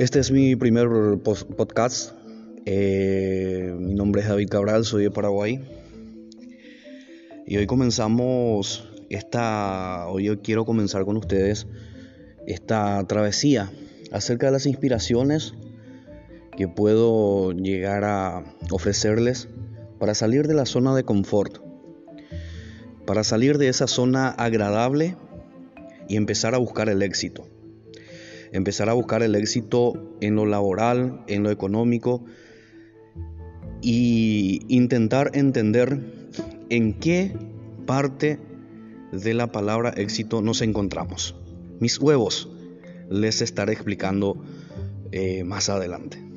Este es mi primer podcast. Eh, mi nombre es David Cabral, soy de Paraguay. Y hoy comenzamos esta. Hoy yo quiero comenzar con ustedes esta travesía acerca de las inspiraciones que puedo llegar a ofrecerles para salir de la zona de confort, para salir de esa zona agradable y empezar a buscar el éxito. Empezar a buscar el éxito en lo laboral, en lo económico y intentar entender en qué parte de la palabra éxito nos encontramos. Mis huevos les estaré explicando eh, más adelante.